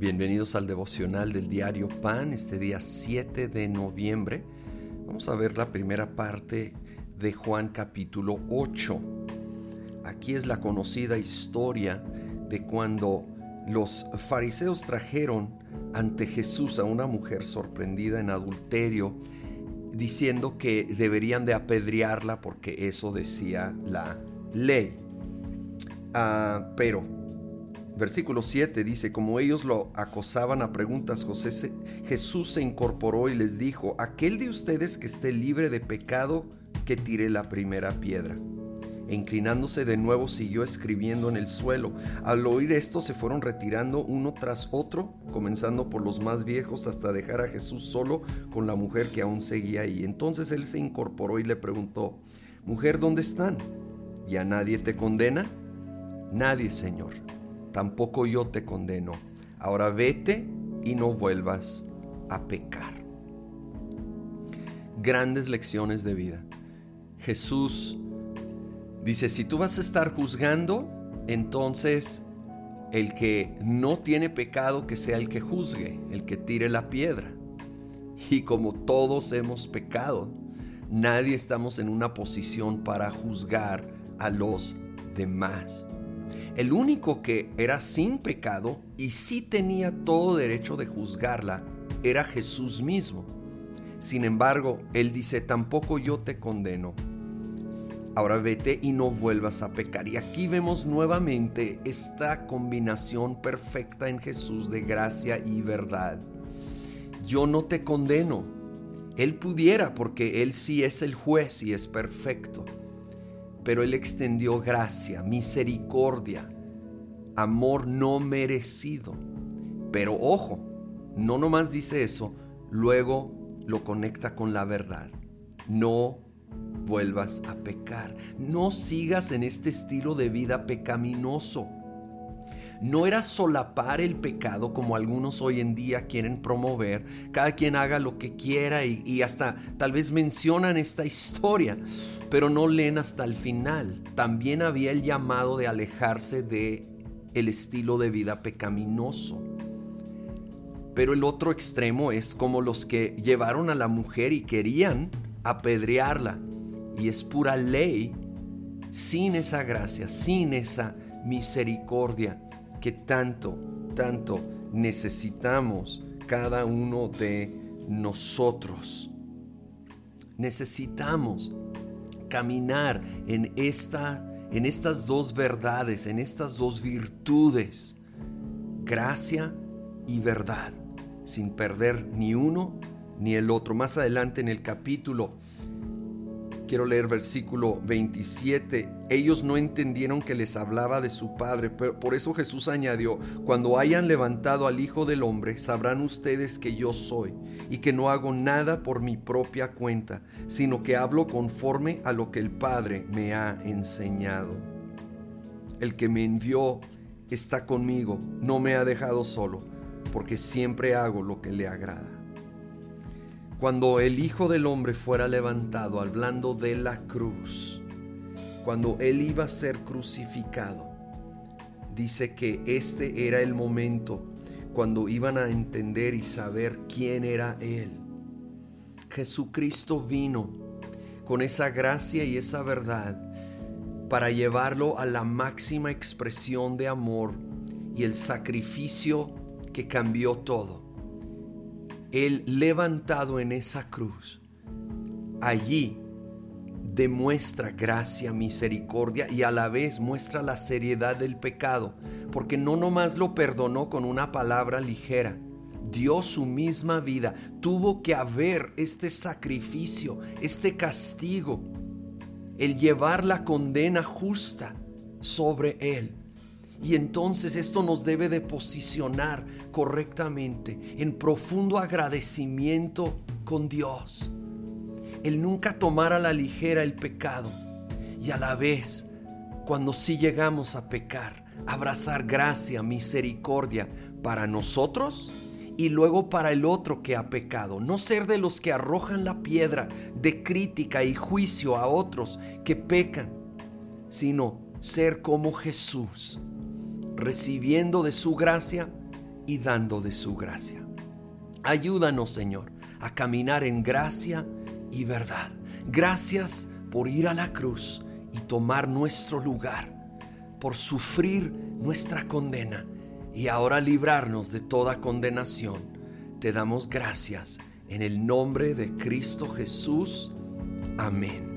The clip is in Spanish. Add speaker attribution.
Speaker 1: Bienvenidos al devocional del diario Pan, este día 7 de noviembre. Vamos a ver la primera parte de Juan capítulo 8. Aquí es la conocida historia de cuando los fariseos trajeron ante Jesús a una mujer sorprendida en adulterio, diciendo que deberían de apedrearla porque eso decía la ley. Ah, pero Versículo 7 dice, como ellos lo acosaban a preguntas, José Jesús se incorporó y les dijo, aquel de ustedes que esté libre de pecado, que tire la primera piedra. E inclinándose de nuevo siguió escribiendo en el suelo. Al oír esto se fueron retirando uno tras otro, comenzando por los más viejos hasta dejar a Jesús solo con la mujer que aún seguía ahí. Entonces él se incorporó y le preguntó, Mujer, ¿dónde están? ¿Ya nadie te condena? Nadie, Señor tampoco yo te condeno. Ahora vete y no vuelvas a pecar. Grandes lecciones de vida. Jesús dice, si tú vas a estar juzgando, entonces el que no tiene pecado, que sea el que juzgue, el que tire la piedra. Y como todos hemos pecado, nadie estamos en una posición para juzgar a los demás. El único que era sin pecado y sí tenía todo derecho de juzgarla era Jesús mismo. Sin embargo, Él dice, tampoco yo te condeno. Ahora vete y no vuelvas a pecar. Y aquí vemos nuevamente esta combinación perfecta en Jesús de gracia y verdad. Yo no te condeno. Él pudiera porque Él sí es el juez y es perfecto pero Él extendió gracia, misericordia, amor no merecido. Pero ojo, no nomás dice eso, luego lo conecta con la verdad. No vuelvas a pecar. No sigas en este estilo de vida pecaminoso no era solapar el pecado como algunos hoy en día quieren promover, cada quien haga lo que quiera y, hasta tal vez mencionan esta historia, pero no leen hasta el final. También había el llamado de alejarse de el estilo de vida pecaminoso. Pero el otro extremo es como los que llevaron a la mujer y querían apedrearla. Y es pura ley sin esa gracia, sin esa misericordia que tanto, tanto necesitamos cada uno de nosotros. Necesitamos caminar en esta en estas dos verdades, en estas dos virtudes, gracia y verdad, sin perder ni uno ni el otro. Más adelante en el capítulo Quiero leer versículo 27. Ellos no entendieron que les hablaba de su Padre, pero por eso Jesús añadió, cuando hayan levantado al Hijo del Hombre, sabrán ustedes que yo soy y que no hago nada por mi propia cuenta, sino que hablo conforme a lo que el Padre me ha enseñado. El que me envió está conmigo, no me ha dejado solo, porque siempre hago lo que le agrada cuando el Hijo del Hombre fuera levantado hablando de la cruz, cuando Él iba a ser crucificado, dice que este era el momento cuando iban a entender y saber quién era Él. Jesucristo vino con esa gracia y esa verdad para llevarlo a la máxima expresión de amor y el sacrificio que cambió todo. Él levantado en esa cruz, allí demuestra gracia, misericordia y a la vez muestra la seriedad del pecado, porque no nomás lo perdonó con una palabra ligera, dio su misma vida, tuvo que haber este sacrificio, este castigo, el llevar la condena justa sobre él. Y entonces esto nos debe de posicionar correctamente en profundo agradecimiento con Dios. El nunca tomar a la ligera el pecado y a la vez, cuando sí llegamos a pecar, abrazar gracia, misericordia para nosotros y luego para el otro que ha pecado. No ser de los que arrojan la piedra de crítica y juicio a otros que pecan, sino ser como Jesús recibiendo de su gracia y dando de su gracia. Ayúdanos, Señor, a caminar en gracia y verdad. Gracias por ir a la cruz y tomar nuestro lugar, por sufrir nuestra condena y ahora librarnos de toda condenación. Te damos gracias en el nombre de Cristo Jesús. Amén.